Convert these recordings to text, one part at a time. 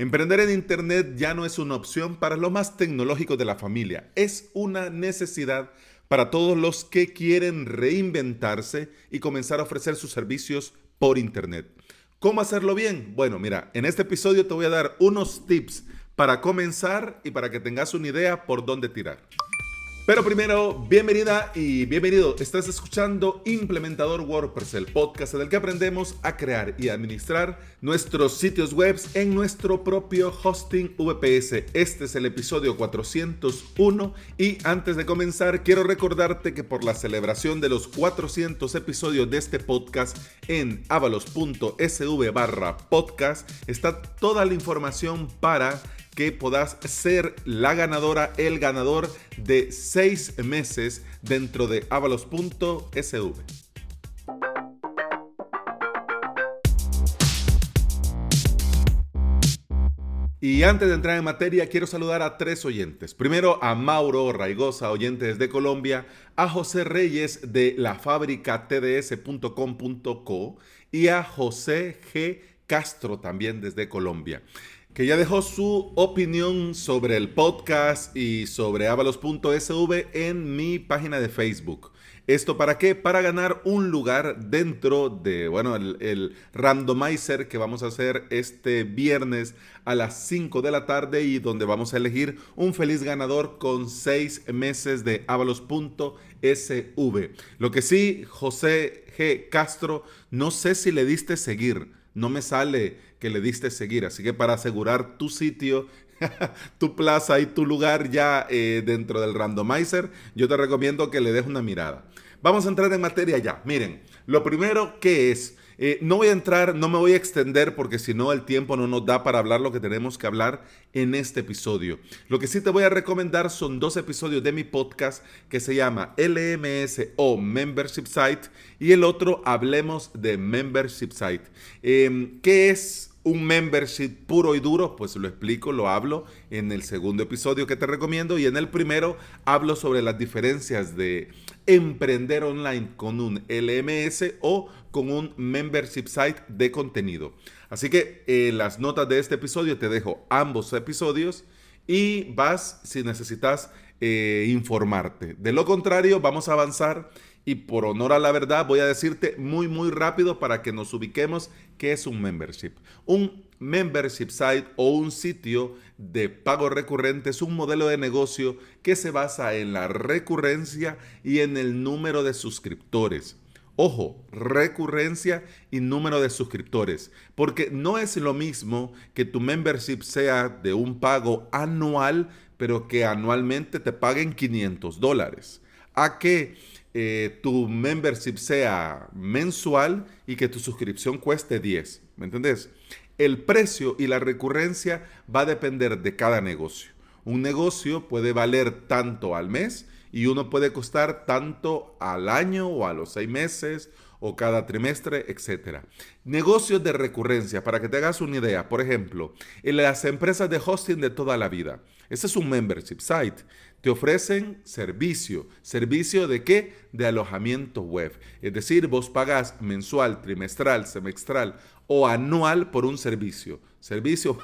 Emprender en Internet ya no es una opción para los más tecnológicos de la familia, es una necesidad para todos los que quieren reinventarse y comenzar a ofrecer sus servicios por Internet. ¿Cómo hacerlo bien? Bueno, mira, en este episodio te voy a dar unos tips para comenzar y para que tengas una idea por dónde tirar. Pero primero, bienvenida y bienvenido. Estás escuchando Implementador WordPress, el podcast en el que aprendemos a crear y administrar nuestros sitios web en nuestro propio hosting VPS. Este es el episodio 401 y antes de comenzar quiero recordarte que por la celebración de los 400 episodios de este podcast en avalos.sv barra podcast está toda la información para que puedas ser la ganadora, el ganador de seis meses dentro de avalos.sv. Y antes de entrar en materia, quiero saludar a tres oyentes. Primero a Mauro Raigosa, oyente desde Colombia, a José Reyes de la fábrica tds.com.co y a José G. Castro también desde Colombia que ya dejó su opinión sobre el podcast y sobre avalos.sv en mi página de Facebook. ¿Esto para qué? Para ganar un lugar dentro de, bueno, el, randomizer que vamos a hacer este viernes a las 5 de la tarde y donde vamos a elegir un feliz ganador con 6 meses de avalos.sv. Lo que sí, José G. Castro, no sé si le diste seguir no me sale que le diste seguir. Así que para asegurar tu sitio, tu plaza y tu lugar ya eh, dentro del randomizer, yo te recomiendo que le des una mirada. Vamos a entrar en materia ya. Miren, lo primero que es eh, no voy a entrar, no me voy a extender porque si no el tiempo no nos da para hablar lo que tenemos que hablar en este episodio. Lo que sí te voy a recomendar son dos episodios de mi podcast que se llama LMS o Membership Site y el otro Hablemos de Membership Site. Em, ¿Qué es un membership puro y duro, pues lo explico, lo hablo en el segundo episodio que te recomiendo y en el primero hablo sobre las diferencias de emprender online con un LMS o con un membership site de contenido. Así que en las notas de este episodio te dejo ambos episodios y vas si necesitas eh, informarte. De lo contrario, vamos a avanzar y por honor a la verdad voy a decirte muy muy rápido para que nos ubiquemos qué es un membership. Un membership site o un sitio de pago recurrente es un modelo de negocio que se basa en la recurrencia y en el número de suscriptores. Ojo, recurrencia y número de suscriptores, porque no es lo mismo que tu membership sea de un pago anual, pero que anualmente te paguen 500 dólares, a que eh, tu membership sea mensual y que tu suscripción cueste 10. ¿Me entendés? El precio y la recurrencia va a depender de cada negocio. Un negocio puede valer tanto al mes y uno puede costar tanto al año o a los seis meses o cada trimestre, etc. Negocios de recurrencia, para que te hagas una idea, por ejemplo, en las empresas de hosting de toda la vida. Ese es un membership site te ofrecen servicio. ¿Servicio de qué? De alojamiento web. Es decir, vos pagas mensual, trimestral, semestral o anual por un servicio. Servicio,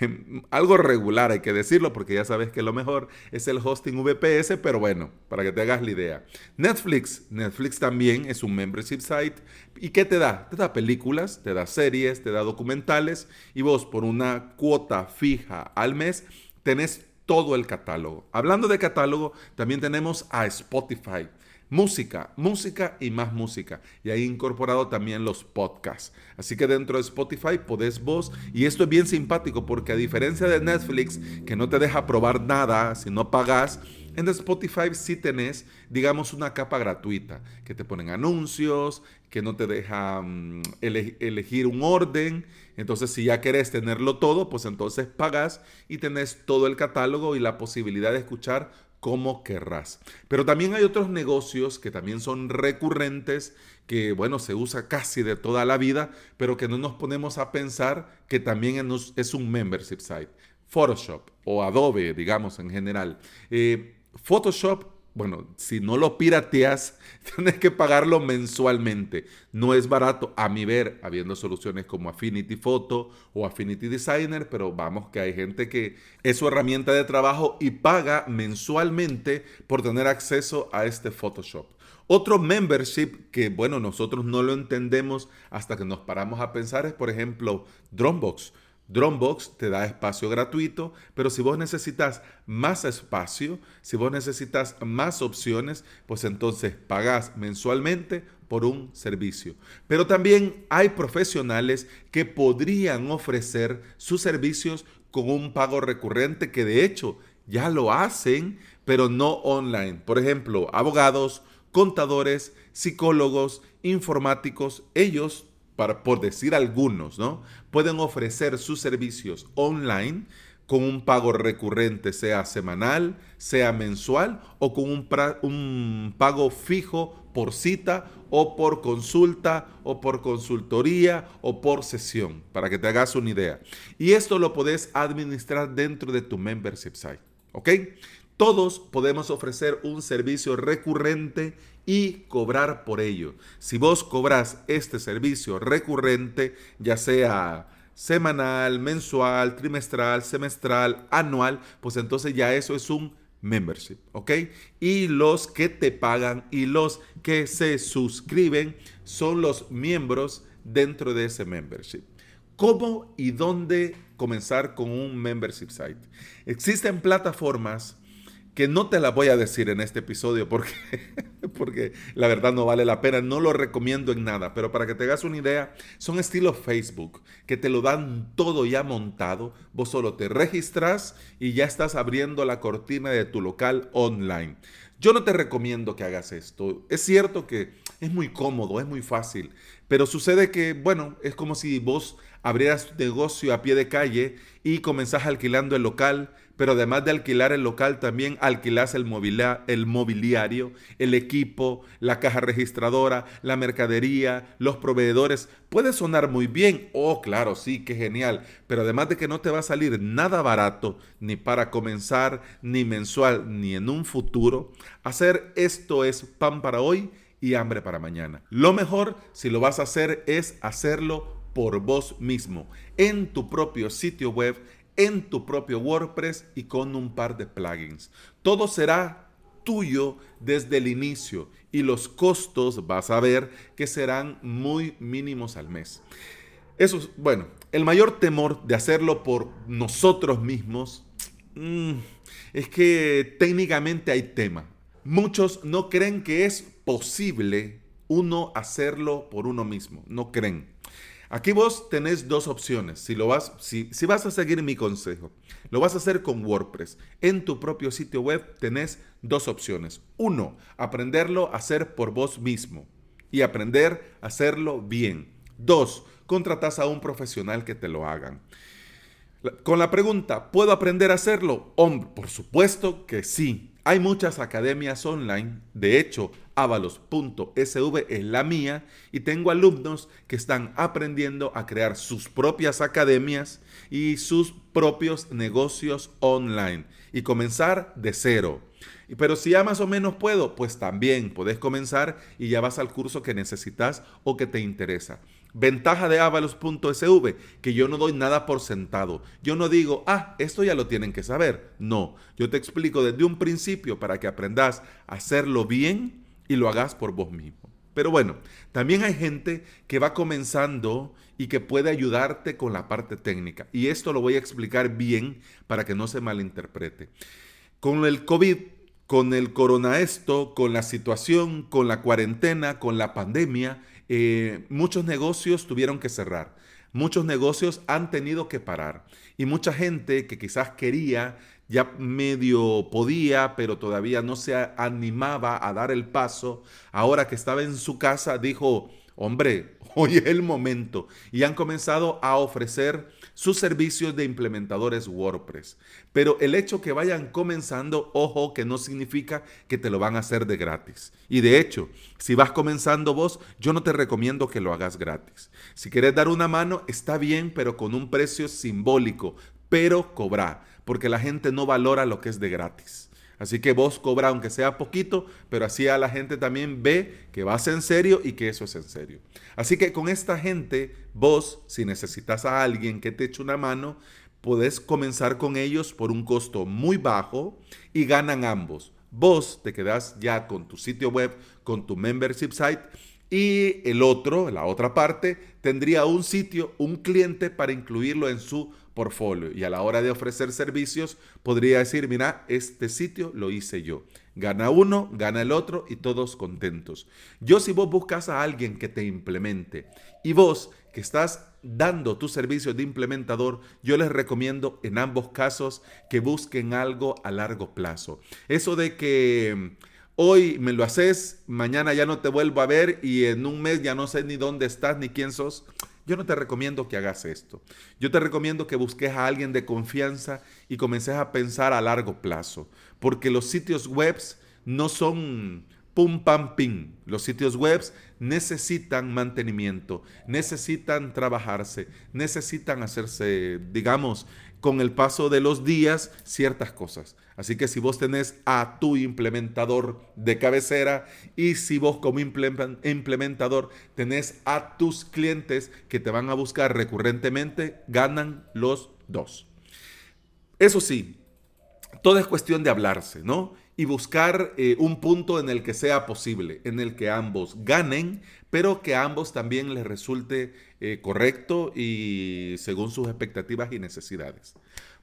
algo regular hay que decirlo porque ya sabes que lo mejor es el hosting VPS, pero bueno, para que te hagas la idea. Netflix, Netflix también es un membership site. ¿Y qué te da? Te da películas, te da series, te da documentales y vos por una cuota fija al mes tenés todo el catálogo. Hablando de catálogo, también tenemos a Spotify. Música, música y más música. Y ahí incorporado también los podcasts. Así que dentro de Spotify podés vos, y esto es bien simpático porque a diferencia de Netflix, que no te deja probar nada si no pagas, en Spotify sí tenés, digamos, una capa gratuita, que te ponen anuncios, que no te deja mm, elegir un orden. Entonces, si ya querés tenerlo todo, pues entonces pagas y tenés todo el catálogo y la posibilidad de escuchar como querrás. Pero también hay otros negocios que también son recurrentes, que bueno, se usa casi de toda la vida, pero que no nos ponemos a pensar que también es un membership site. Photoshop o Adobe, digamos en general. Eh, Photoshop bueno, si no lo pirateas, tienes que pagarlo mensualmente. No es barato, a mi ver, habiendo soluciones como Affinity Photo o Affinity Designer, pero vamos que hay gente que es su herramienta de trabajo y paga mensualmente por tener acceso a este Photoshop. Otro membership que, bueno, nosotros no lo entendemos hasta que nos paramos a pensar es, por ejemplo, Dropbox. Dropbox te da espacio gratuito, pero si vos necesitas más espacio, si vos necesitas más opciones, pues entonces pagás mensualmente por un servicio. Pero también hay profesionales que podrían ofrecer sus servicios con un pago recurrente que de hecho ya lo hacen, pero no online. Por ejemplo, abogados, contadores, psicólogos, informáticos, ellos por decir algunos, ¿no? Pueden ofrecer sus servicios online con un pago recurrente, sea semanal, sea mensual, o con un, un, pago fijo por cita o por consulta o por consultoría o por sesión, para que te hagas una idea. Y esto lo puedes administrar dentro de tu membership site, ¿ok? Todos podemos ofrecer un servicio recurrente y cobrar por ello. Si vos cobras este servicio recurrente, ya sea semanal, mensual, trimestral, semestral, anual, pues entonces ya eso es un membership, ¿ok? Y los que te pagan y los que se suscriben son los miembros dentro de ese membership. ¿Cómo y dónde comenzar con un membership site? Existen plataformas que no te la voy a decir en este episodio porque, porque la verdad no vale la pena, no lo recomiendo en nada, pero para que te hagas una idea, son estilo Facebook, que te lo dan todo ya montado, vos solo te registras y ya estás abriendo la cortina de tu local online. Yo no te recomiendo que hagas esto. Es cierto que es muy cómodo, es muy fácil, pero sucede que, bueno, es como si vos abrieras negocio a pie de calle y comenzás alquilando el local, pero además de alquilar el local, también alquilás el, el mobiliario, el equipo, la caja registradora, la mercadería, los proveedores. Puede sonar muy bien, oh claro, sí, qué genial, pero además de que no te va a salir nada barato, ni para comenzar, ni mensual, ni en un futuro, hacer esto es pan para hoy y hambre para mañana. Lo mejor, si lo vas a hacer, es hacerlo por vos mismo, en tu propio sitio web, en tu propio WordPress y con un par de plugins. Todo será tuyo desde el inicio y los costos vas a ver que serán muy mínimos al mes. Eso es, bueno, el mayor temor de hacerlo por nosotros mismos mm, es que técnicamente hay tema. Muchos no creen que es posible uno hacerlo por uno mismo, no creen. Aquí vos tenés dos opciones. Si, lo vas, si, si vas a seguir mi consejo, lo vas a hacer con WordPress. En tu propio sitio web tenés dos opciones. Uno, aprenderlo a hacer por vos mismo y aprender a hacerlo bien. Dos, contratas a un profesional que te lo hagan. Con la pregunta, ¿puedo aprender a hacerlo? Hombre, por supuesto que sí. Hay muchas academias online, de hecho, avalos.sv es la mía y tengo alumnos que están aprendiendo a crear sus propias academias y sus propios negocios online y comenzar de cero. Pero si ya más o menos puedo, pues también puedes comenzar y ya vas al curso que necesitas o que te interesa. Ventaja de avalos.sv, que yo no doy nada por sentado. Yo no digo, ah, esto ya lo tienen que saber. No, yo te explico desde un principio para que aprendas a hacerlo bien y lo hagas por vos mismo. Pero bueno, también hay gente que va comenzando y que puede ayudarte con la parte técnica. Y esto lo voy a explicar bien para que no se malinterprete. Con el COVID, con el corona esto, con la situación, con la cuarentena, con la pandemia, eh, muchos negocios tuvieron que cerrar, muchos negocios han tenido que parar y mucha gente que quizás quería, ya medio podía, pero todavía no se animaba a dar el paso, ahora que estaba en su casa, dijo, hombre, hoy es el momento y han comenzado a ofrecer sus servicios de implementadores WordPress. Pero el hecho que vayan comenzando, ojo, que no significa que te lo van a hacer de gratis. Y de hecho, si vas comenzando vos, yo no te recomiendo que lo hagas gratis. Si quieres dar una mano, está bien, pero con un precio simbólico, pero cobra, porque la gente no valora lo que es de gratis. Así que vos cobra aunque sea poquito, pero así a la gente también ve que vas en serio y que eso es en serio. Así que con esta gente, vos, si necesitas a alguien que te eche una mano, podés comenzar con ellos por un costo muy bajo y ganan ambos. Vos te quedás ya con tu sitio web, con tu membership site y el otro, la otra parte, tendría un sitio, un cliente para incluirlo en su portfolio. Y a la hora de ofrecer servicios, podría decir, mira, este sitio lo hice yo. Gana uno, gana el otro y todos contentos. Yo si vos buscas a alguien que te implemente y vos que estás dando tu servicio de implementador, yo les recomiendo en ambos casos que busquen algo a largo plazo. Eso de que Hoy me lo haces, mañana ya no te vuelvo a ver y en un mes ya no sé ni dónde estás ni quién sos. Yo no te recomiendo que hagas esto. Yo te recomiendo que busques a alguien de confianza y comences a pensar a largo plazo, porque los sitios web no son pum pam pim. Los sitios web necesitan mantenimiento, necesitan trabajarse, necesitan hacerse, digamos, con el paso de los días ciertas cosas. Así que si vos tenés a tu implementador de cabecera y si vos como implementador tenés a tus clientes que te van a buscar recurrentemente, ganan los dos. Eso sí, todo es cuestión de hablarse, ¿no? Y buscar eh, un punto en el que sea posible, en el que ambos ganen, pero que a ambos también les resulte eh, correcto y según sus expectativas y necesidades.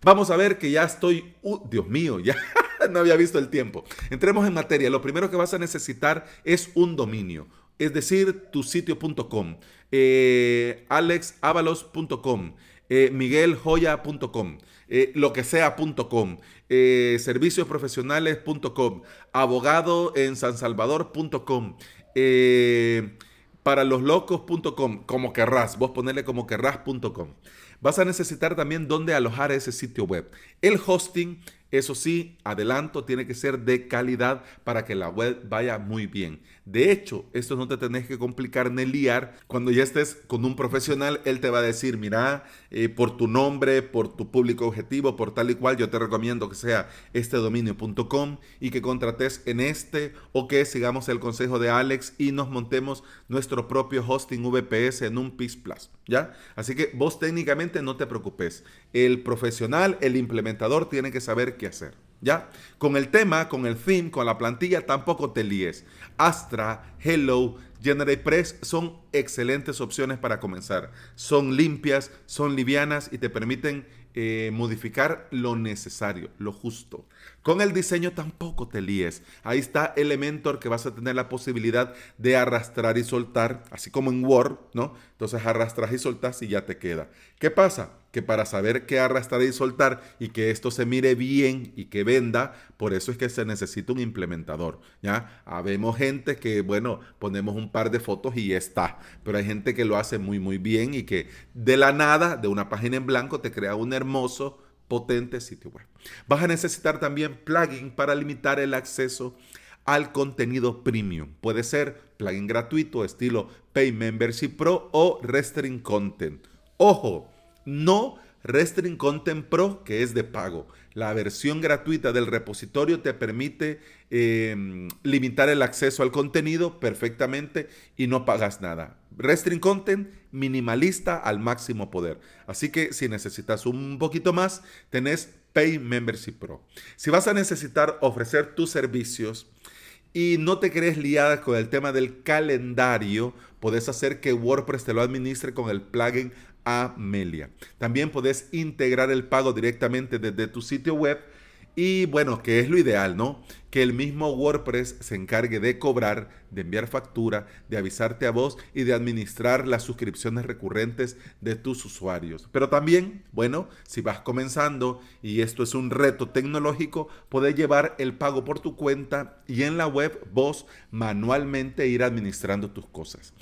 Vamos a ver que ya estoy, uh, Dios mío, ya no había visto el tiempo. Entremos en materia. Lo primero que vas a necesitar es un dominio, es decir, tu sitio.com, eh, alexavalos.com, eh, migueljoya.com. Eh, lo que sea.com, eh, serviciosprofesionales.com, abogado en San Salvador.com, eh, para los locos.com, como querrás, vos ponerle como querrás.com. Vas a necesitar también dónde alojar ese sitio web. El hosting, eso sí, adelanto, tiene que ser de calidad para que la web vaya muy bien. De hecho, esto no te tenés que complicar ni liar. Cuando ya estés con un profesional, él te va a decir, mira, eh, por tu nombre, por tu público objetivo, por tal y cual, yo te recomiendo que sea este dominio.com y que contrates en este o que sigamos el consejo de Alex y nos montemos nuestro propio hosting VPS en un PIS Plus, ¿ya? Así que vos técnicamente no te preocupes. El profesional, el implementador tiene que saber qué hacer. ¿Ya? Con el tema, con el theme, con la plantilla, tampoco te líes. Astra, Hello, GeneratePress son excelentes opciones para comenzar. Son limpias, son livianas y te permiten eh, modificar lo necesario, lo justo. Con el diseño tampoco te líes. Ahí está Elementor que vas a tener la posibilidad de arrastrar y soltar, así como en Word, ¿no? Entonces arrastras y soltas y ya te queda. ¿Qué pasa? Que para saber qué arrastrar y soltar y que esto se mire bien y que venda, por eso es que se necesita un implementador, ¿ya? Habemos gente que, bueno, ponemos un par de fotos y ya está, pero hay gente que lo hace muy, muy bien y que de la nada, de una página en blanco, te crea un hermoso potente sitio web. Vas a necesitar también plugin para limitar el acceso al contenido premium. Puede ser plugin gratuito estilo Pay Membership Pro o Restring Content. Ojo, no Restring Content Pro que es de pago. La versión gratuita del repositorio te permite em, limitar el acceso al contenido perfectamente y no pagas nada. Restring Content minimalista al máximo poder. Así que si necesitas un poquito más, tenés Pay Membership Pro. Si vas a necesitar ofrecer tus servicios y no te crees liada con el tema del calendario, puedes hacer que WordPress te lo administre con el plugin Amelia. También puedes integrar el pago directamente desde tu sitio web y bueno, que es lo ideal, ¿no? Que el mismo WordPress se encargue de cobrar, de enviar factura, de avisarte a vos y de administrar las suscripciones recurrentes de tus usuarios. Pero también, bueno, si vas comenzando y esto es un reto tecnológico, puedes llevar el pago por tu cuenta y en la web vos manualmente ir administrando tus cosas.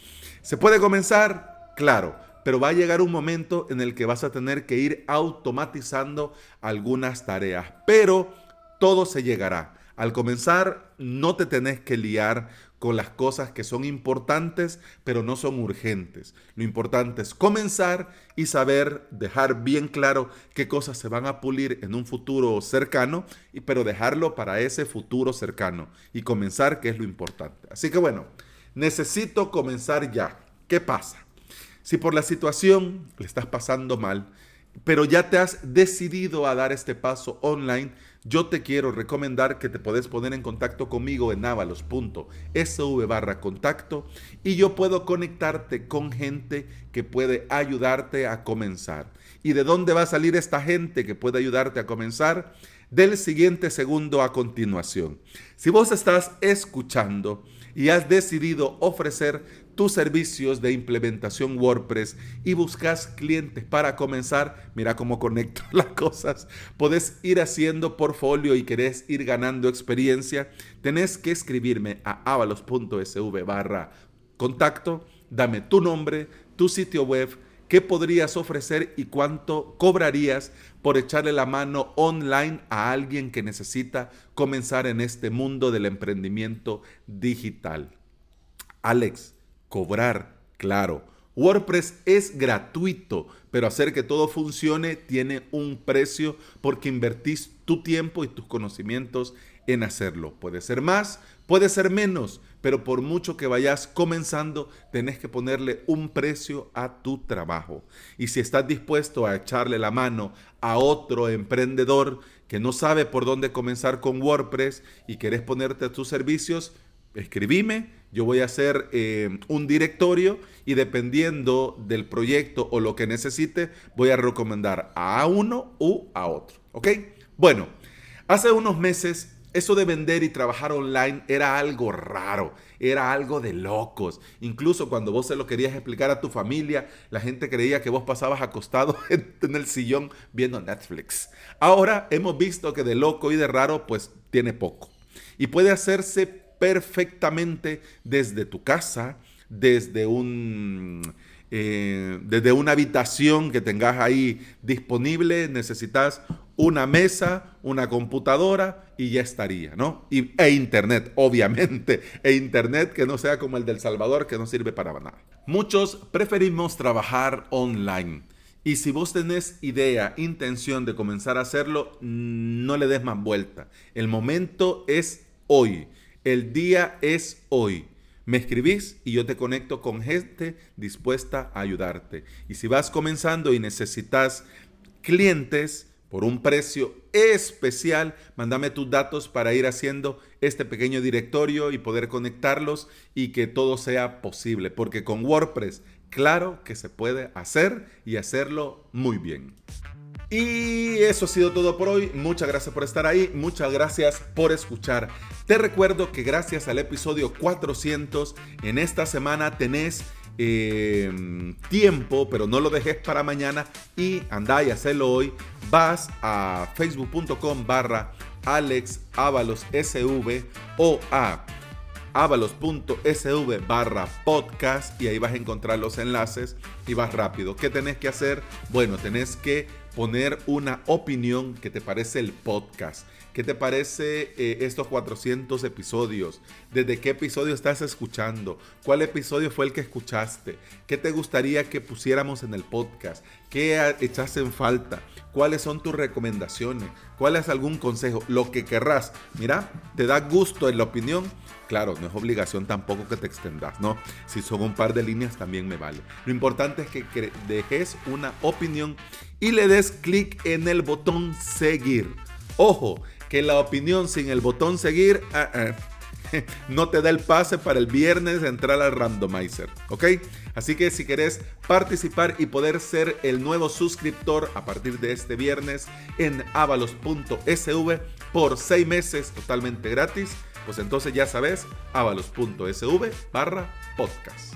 ¿Se puede comenzar? Claro pero va a llegar un momento en el que vas a tener que ir automatizando algunas tareas, pero todo se llegará. Al comenzar, no te tenés que liar con las cosas que son importantes, pero no son urgentes. Lo importante es comenzar y saber dejar bien claro qué cosas se van a pulir en un futuro cercano, pero dejarlo para ese futuro cercano y comenzar, que es lo importante. Así que bueno, necesito comenzar ya. ¿Qué pasa? Si por la situación le estás pasando mal, pero ya te has decidido a dar este paso online, yo te quiero recomendar que te puedes poner en contacto conmigo en avalos.sv barra contacto y yo puedo conectarte con gente que puede ayudarte a comenzar. ¿Y de dónde va a salir esta gente que puede ayudarte a comenzar? Del siguiente segundo a continuación. Si vos estás escuchando y has decidido ofrecer tus servicios de implementación WordPress y buscas clientes para comenzar, mira cómo conecto las cosas. Podés ir haciendo portfolio y querés ir ganando experiencia, tenés que escribirme a avalos.sv barra contacto, dame tu nombre, tu sitio web, qué podrías ofrecer y cuánto cobrarías por echarle la mano online a alguien que necesita comenzar en este mundo del emprendimiento digital. Alex, cobrar, claro. WordPress es gratuito, pero hacer que todo funcione tiene un precio porque invertís tu tiempo y tus conocimientos en hacerlo. Puede ser más, puede ser menos, pero por mucho que vayas comenzando, tenés que ponerle un precio a tu trabajo. Y si estás dispuesto a echarle la mano a otro emprendedor que no sabe por dónde comenzar con WordPress y querés ponerte a tus servicios, escribime yo voy a hacer eh, un directorio y dependiendo del proyecto o lo que necesite, voy a recomendar a uno u a otro. ¿Ok? Bueno, hace unos meses eso de vender y trabajar online era algo raro, era algo de locos. Incluso cuando vos se lo querías explicar a tu familia, la gente creía que vos pasabas acostado en el sillón viendo Netflix. Ahora hemos visto que de loco y de raro pues tiene poco. Y puede hacerse perfectamente desde tu casa, desde un... Eh, desde una habitación que tengas ahí disponible, necesitas una mesa, una computadora y ya estaría, ¿no? Y, e internet, obviamente, e internet que no sea como el del Salvador, que no sirve para nada. Muchos preferimos trabajar online. Y si vos tenés idea, intención de comenzar a hacerlo, no le des más vuelta. El momento es hoy. El día es hoy. Me escribís y yo te conecto con gente dispuesta a ayudarte. Y si vas comenzando y necesitas clientes por un precio especial, mándame tus datos para ir haciendo este pequeño directorio y poder conectarlos y que todo sea posible. Porque con WordPress, claro que se puede hacer y hacerlo muy bien. Y eso ha sido todo por hoy. Muchas gracias por estar ahí. Muchas gracias por escuchar. Te recuerdo que gracias al episodio 400 en esta semana tenés eh, tiempo, pero no lo dejes para mañana y anda y hacelo hoy. Vas a facebook.com barra alexavalosSV o a avalos.sv barra podcast y ahí vas a encontrar los enlaces y vas rápido. ¿Qué tenés que hacer? Bueno, tenés que poner una opinión que te parece el podcast. ¿Qué te parece eh, estos 400 episodios? ¿Desde qué episodio estás escuchando? ¿Cuál episodio fue el que escuchaste? ¿Qué te gustaría que pusiéramos en el podcast? ¿Qué echaste en falta? ¿Cuáles son tus recomendaciones? ¿Cuál es algún consejo? Lo que querrás. Mira, te da gusto en la opinión. Claro, no es obligación tampoco que te extendas, ¿no? Si son un par de líneas también me vale. Lo importante es que dejes una opinión y le des clic en el botón seguir. Ojo, que la opinión sin el botón seguir ah, ah, no te da el pase para el viernes entrar al randomizer, ¿ok? Así que si querés participar y poder ser el nuevo suscriptor a partir de este viernes en avalos.sv por seis meses totalmente gratis, pues entonces ya sabes, avalos.sv barra podcast.